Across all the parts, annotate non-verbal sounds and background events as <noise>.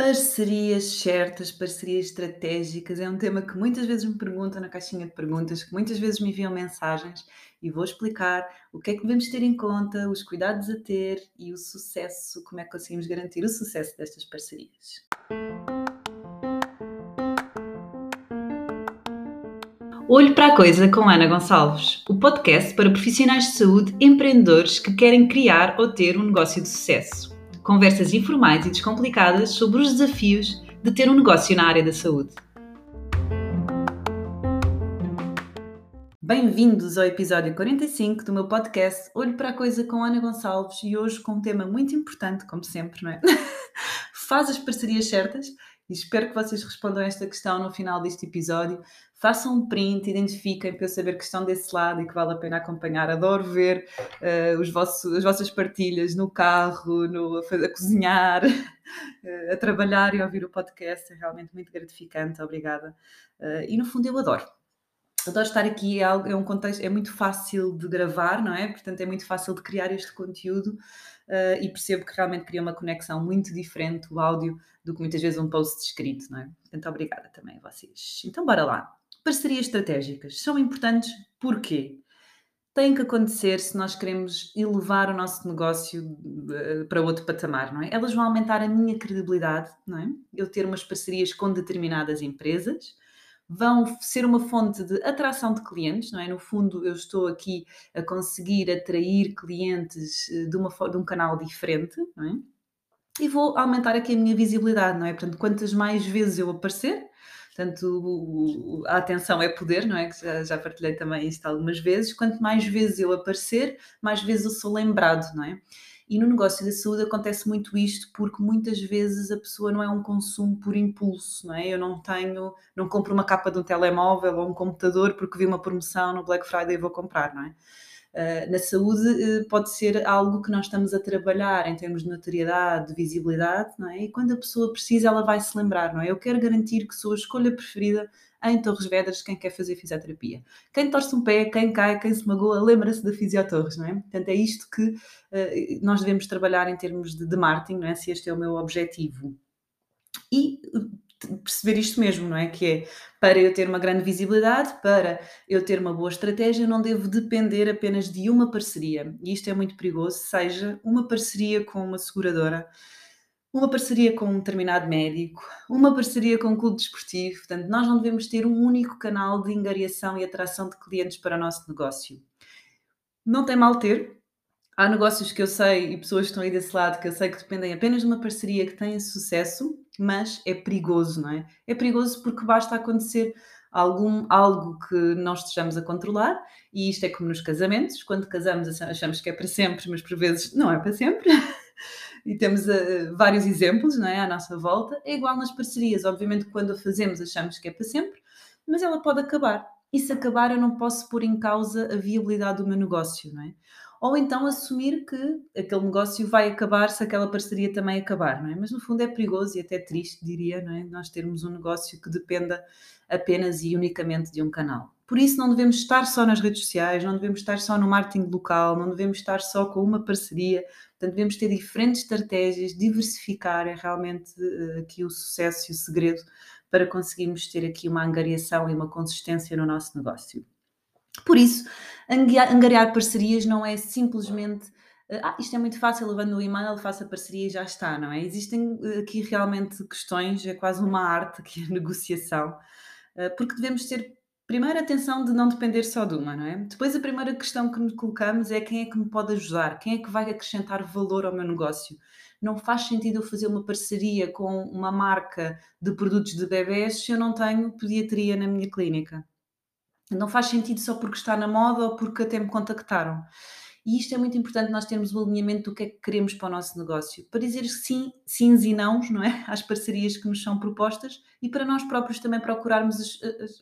Parcerias certas, parcerias estratégicas, é um tema que muitas vezes me perguntam na caixinha de perguntas, que muitas vezes me enviam mensagens e vou explicar o que é que devemos ter em conta, os cuidados a ter e o sucesso, como é que conseguimos garantir o sucesso destas parcerias. Olho para a Coisa com Ana Gonçalves, o podcast para profissionais de saúde empreendedores que querem criar ou ter um negócio de sucesso. Conversas informais e descomplicadas sobre os desafios de ter um negócio na área da saúde. Bem-vindos ao episódio 45 do meu podcast Olho para a Coisa com Ana Gonçalves e hoje com um tema muito importante, como sempre, não é? <laughs> Faz as parcerias certas e espero que vocês respondam esta questão no final deste episódio. Façam um print, identifiquem para eu saber que estão desse lado e que vale a pena acompanhar. Adoro ver uh, os vossos, as vossas partilhas no carro, no, a, a cozinhar, uh, <laughs> a trabalhar e ouvir o podcast. É realmente muito gratificante. Obrigada. Uh, e no fundo eu adoro adoro estar aqui, é, algo, é um contexto, é muito fácil de gravar, não é? Portanto, é muito fácil de criar este conteúdo uh, e percebo que realmente cria uma conexão muito diferente, o áudio, do que muitas vezes um post escrito, não é? Portanto, obrigada também a vocês. Então, bora lá. Parcerias estratégicas são importantes porquê? Têm que acontecer se nós queremos elevar o nosso negócio uh, para outro patamar, não é? Elas vão aumentar a minha credibilidade, não é? Eu ter umas parcerias com determinadas empresas, vão ser uma fonte de atração de clientes, não é? No fundo, eu estou aqui a conseguir atrair clientes eh, de, uma, de um canal diferente, não é? E vou aumentar aqui a minha visibilidade, não é? Portanto, quantas mais vezes eu aparecer, Portanto, a atenção é poder, não é? Que já, já, partilhei também isto algumas vezes. Quanto mais vezes eu aparecer, mais vezes eu sou lembrado, não é? E no negócio da saúde acontece muito isto porque muitas vezes a pessoa não é um consumo por impulso, não é? Eu não tenho, não compro uma capa de um telemóvel ou um computador porque vi uma promoção no Black Friday e vou comprar, não é? Uh, na saúde uh, pode ser algo que nós estamos a trabalhar em termos de notoriedade, de visibilidade, não é? E quando a pessoa precisa, ela vai se lembrar, não é? Eu quero garantir que sou a escolha preferida em Torres Vedras quem quer fazer fisioterapia. Quem torce um pé, quem cai, quem se magoa, lembra-se da Fisiotorres, não é? Portanto, é isto que uh, nós devemos trabalhar em termos de, de marketing, não é? Se este é o meu objetivo. E eh, perceber isto mesmo, não é? Que é para eu ter uma grande visibilidade, para eu ter uma boa estratégia, não devo depender apenas de uma parceria. E isto é muito perigoso, seja uma parceria com uma seguradora, uma parceria com um determinado médico, uma parceria com um clube desportivo. Portanto, nós não devemos ter um único canal de engariação e atração de clientes para o nosso negócio. Não tem mal ter. Há negócios que eu sei e pessoas que estão aí desse lado que eu sei que dependem apenas de uma parceria que tenha sucesso, mas é perigoso, não é? É perigoso porque basta acontecer algum, algo que nós estejamos a controlar, e isto é como nos casamentos, quando casamos achamos que é para sempre, mas por vezes não é para sempre. <laughs> e temos uh, vários exemplos não é, à nossa volta. É igual nas parcerias. Obviamente, quando a fazemos, achamos que é para sempre, mas ela pode acabar. E se acabar, eu não posso pôr em causa a viabilidade do meu negócio, não é? Ou então assumir que aquele negócio vai acabar se aquela parceria também acabar, não é? Mas no fundo é perigoso e até triste, diria, não é? Nós termos um negócio que dependa apenas e unicamente de um canal. Por isso, não devemos estar só nas redes sociais, não devemos estar só no marketing local, não devemos estar só com uma parceria. Portanto, devemos ter diferentes estratégias, diversificar é realmente uh, aqui o sucesso e o segredo para conseguirmos ter aqui uma angariação e uma consistência no nosso negócio. Por isso, angariar parcerias não é simplesmente uh, ah, isto é muito fácil, levando o e-mail, faço a parceria e já está, não é? Existem uh, aqui realmente questões, é quase uma arte aqui a <laughs> negociação, porque devemos ter Primeiro, atenção de não depender só de uma, não é? Depois, a primeira questão que nos colocamos é quem é que me pode ajudar, quem é que vai acrescentar valor ao meu negócio. Não faz sentido eu fazer uma parceria com uma marca de produtos de bebés se eu não tenho pediatria na minha clínica. Não faz sentido só porque está na moda ou porque até me contactaram. E isto é muito importante nós termos o alinhamento do que é que queremos para o nosso negócio, para dizer sim, sims e nãos, não é? <laughs> Às parcerias que nos são propostas e para nós próprios também procurarmos as, as,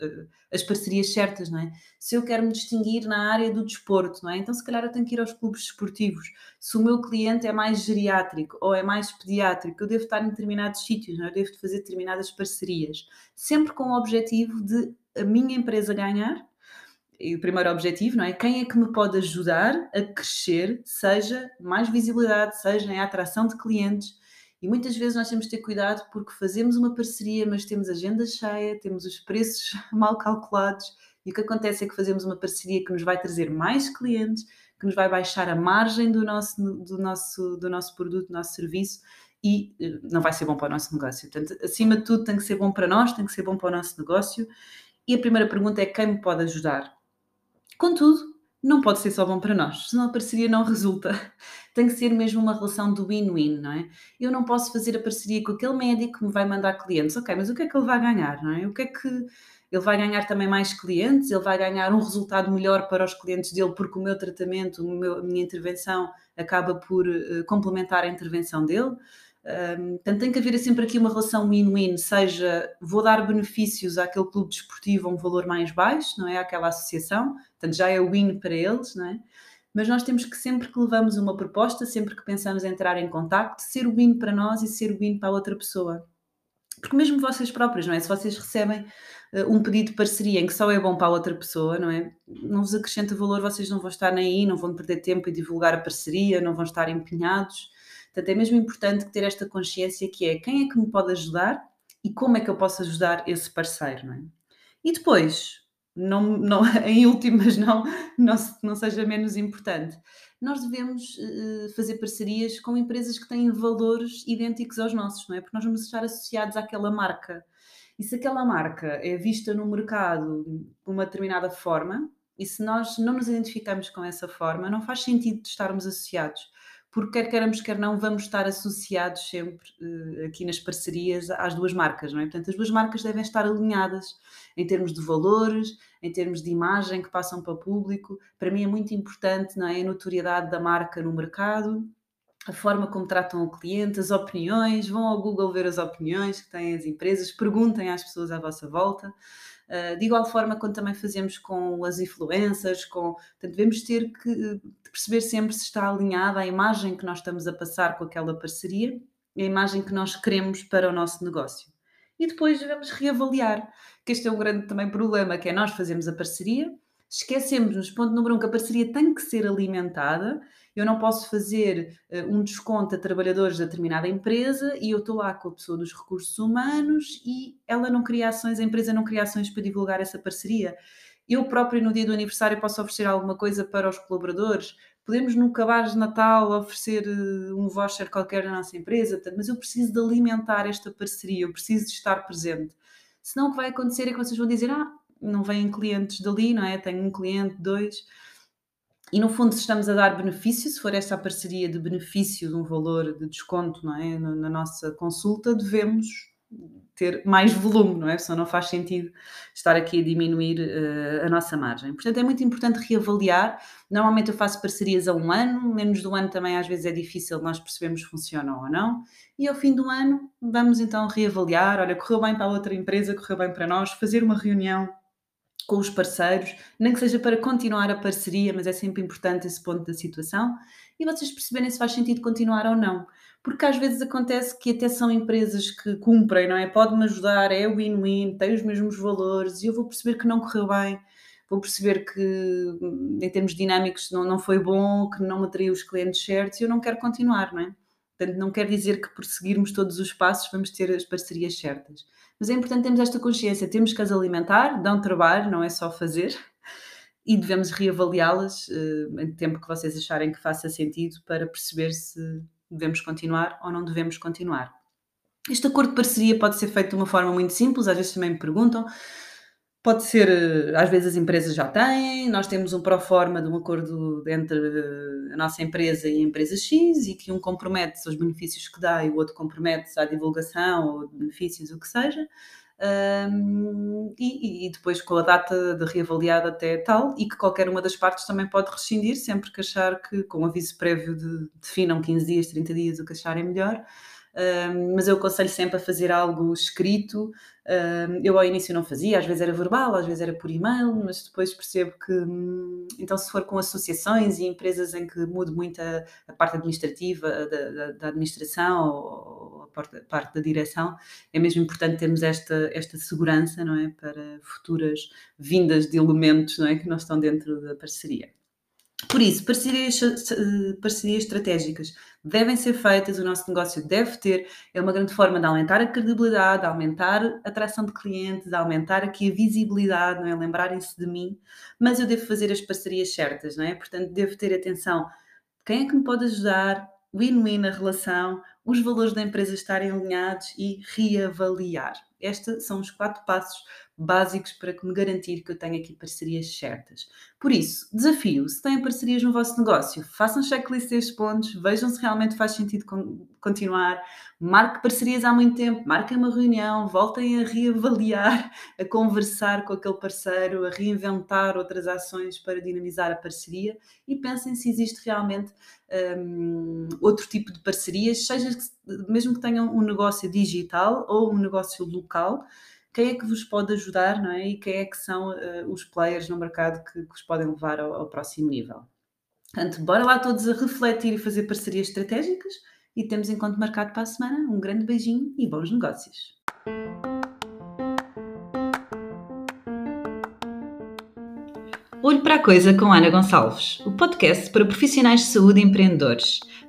as, parcerias certas, não é? Se eu quero me distinguir na área do desporto, não é? Então se calhar eu tenho que ir aos clubes desportivos. Se o meu cliente é mais geriátrico ou é mais pediátrico, eu devo estar em determinados sítios, não é? Eu devo fazer determinadas parcerias, sempre com o objetivo de a minha empresa ganhar e o primeiro objetivo, não é? Quem é que me pode ajudar a crescer, seja mais visibilidade, seja em atração de clientes E muitas vezes nós temos de ter cuidado porque fazemos uma parceria, mas temos agenda cheia, temos os preços <laughs> mal calculados, e o que acontece é que fazemos uma parceria que nos vai trazer mais clientes, que nos vai baixar a margem do nosso, do nosso, do nosso produto, do nosso serviço, e eh, não vai ser bom para o nosso negócio. Portanto, acima de tudo, tem que ser bom para nós, tem que ser bom para o nosso negócio. E a primeira pergunta é quem me pode ajudar? Contudo, não pode ser só bom para nós, senão a parceria não resulta. <laughs> Tem que ser mesmo uma relação do win-win, não é? Eu não posso fazer a parceria com aquele médico que me vai mandar clientes. Ok, mas o que é que ele vai ganhar, não é? O que é que ele vai ganhar também mais clientes, ele vai ganhar um resultado melhor para os clientes dele, porque o meu tratamento, a minha intervenção acaba por uh, complementar a intervenção dele. Portanto, tem que haver sempre aqui uma relação win-win, seja vou dar benefícios àquele clube desportivo a um valor mais baixo, não é? Àquela associação, portanto já é win para eles, não é? Mas nós temos que sempre que levamos uma proposta, sempre que pensamos em entrar em contacto, ser win para nós e ser win para a outra pessoa. Porque mesmo vocês próprios, não é? Se vocês recebem uh, um pedido de parceria em que só é bom para a outra pessoa, não é? Não vos acrescenta valor, vocês não vão estar nem aí, não vão perder tempo em divulgar a parceria, não vão estar empenhados. Portanto, é mesmo importante ter esta consciência que é quem é que me pode ajudar e como é que eu posso ajudar esse parceiro, não é? E depois, não, não, <laughs> em últimas, não, não, não seja menos importante, nós devemos uh, fazer parcerias com empresas que têm valores idênticos aos nossos, não é? Porque nós vamos estar associados àquela marca. E se aquela marca é vista no mercado de uma determinada forma, e se nós não nos identificamos com essa forma, não faz sentido estarmos associados porque quer queiramos, quer não, vamos estar associados sempre uh, aqui nas parcerias às duas marcas, não é? Portanto, as duas marcas devem estar alinhadas em termos de valores, em termos de imagem que passam para o público. Para mim é muito importante, não é? A notoriedade da marca no mercado, a forma como tratam o cliente, as opiniões, vão ao Google ver as opiniões que têm as empresas, perguntem às pessoas à vossa volta. Uh, de igual forma, quando também fazemos com as influências, com, portanto, devemos ter que perceber sempre se está alinhada a imagem que nós estamos a passar com aquela parceria e a imagem que nós queremos para o nosso negócio. E depois devemos reavaliar, que este é um grande também problema, que é nós fazemos a parceria, esquecemos-nos, ponto número um, que a parceria tem que ser alimentada. Eu não posso fazer uh, um desconto a trabalhadores de determinada empresa e eu estou lá com a pessoa dos recursos humanos e ela não cria ações, a empresa não cria ações para divulgar essa parceria. Eu próprio, no dia do aniversário, posso oferecer alguma coisa para os colaboradores. Podemos, no cabaz de Natal, oferecer uh, um voucher qualquer na nossa empresa, mas eu preciso de alimentar esta parceria, eu preciso de estar presente. Senão o que vai acontecer é que vocês vão dizer: Ah, não vêm clientes dali, não é? Tenho um cliente, dois. E no fundo, se estamos a dar benefício, se for esta parceria de benefício de um valor de desconto não é? na nossa consulta, devemos ter mais volume, não é? Senão não faz sentido estar aqui a diminuir uh, a nossa margem. Portanto, é muito importante reavaliar. Normalmente eu faço parcerias a um ano, menos do ano também às vezes é difícil nós percebemos se funcionam ou não. E ao fim do ano vamos então reavaliar. Olha, correu bem para a outra empresa, correu bem para nós, fazer uma reunião com os parceiros, nem que seja para continuar a parceria, mas é sempre importante esse ponto da situação, e vocês perceberem se faz sentido continuar ou não. Porque às vezes acontece que até são empresas que cumprem, não é? Pode-me ajudar, é win-win, tem os mesmos valores, e eu vou perceber que não correu bem, vou perceber que em termos dinâmicos não, não foi bom, que não me atraiu os clientes certos, e eu não quero continuar, não é? Portanto, não quer dizer que por seguirmos todos os passos vamos ter as parcerias certas. Mas é importante termos esta consciência, temos que as alimentar, dão trabalho, não é só fazer, e devemos reavaliá-las uh, em tempo que vocês acharem que faça sentido para perceber se devemos continuar ou não devemos continuar. Este acordo de parceria pode ser feito de uma forma muito simples, às vezes também me perguntam. Pode ser, eh, às vezes as empresas já têm, nós temos um pró-forma de um acordo entre eh, a nossa empresa e a empresa X e que um compromete-se aos benefícios que dá e o outro compromete-se à divulgação ou benefícios, o que seja. Um, e, e, depois com a data de reavaliada até tal, e que qualquer uma das partes também pode rescindir sempre que achar que, com aviso prévio de definam 15 dias, 30 dias, o que acharem melhor, mas eu aconselho sempre a fazer algo escrito. eu ao início não fazia, às vezes era verbal, às vezes era por e-mail, mas depois percebo que, hum, então, se for com associações e empresas em que mude muito a, a parte administrativa da, da, da administração ou, a parte, parte, da direção, é mesmo importante termos esta, esta segurança, não é? Para futuras vindas de elementos, não é? Que não estão dentro da parceria. Por isso, parcerias, parcerias estratégicas devem ser feitas, o nosso negócio deve ter, é uma grande forma de aumentar a credibilidade, aumentar a atração de clientes, aumentar aqui a visibilidade, não é? Lembrarem-se de mim, mas eu devo fazer as parcerias certas, não é? Portanto, devo ter atenção. Quem é que me pode ajudar? Win-win a relação, os valores da empresa estarem alinhados e reavaliar. Estes são os quatro passos básicos para me garantir que eu tenho aqui parcerias certas. Por isso, desafio, se têm parcerias no vosso negócio, façam checklist destes pontos, vejam se realmente faz sentido continuar, marque parcerias há muito tempo, marquem uma reunião, voltem a reavaliar, a conversar com aquele parceiro, a reinventar outras ações para dinamizar a parceria e pensem se existe realmente um, outro tipo de parcerias, seja mesmo que tenham um negócio digital ou um negócio local, quem é que vos pode ajudar, não é? E quem é que são uh, os players no mercado que, que vos podem levar ao, ao próximo nível. Portanto, bora lá todos a refletir e fazer parcerias estratégicas e temos encontro marcado para a semana. Um grande beijinho e bons negócios! Olho para a Coisa com Ana Gonçalves, o podcast para profissionais de saúde e empreendedores.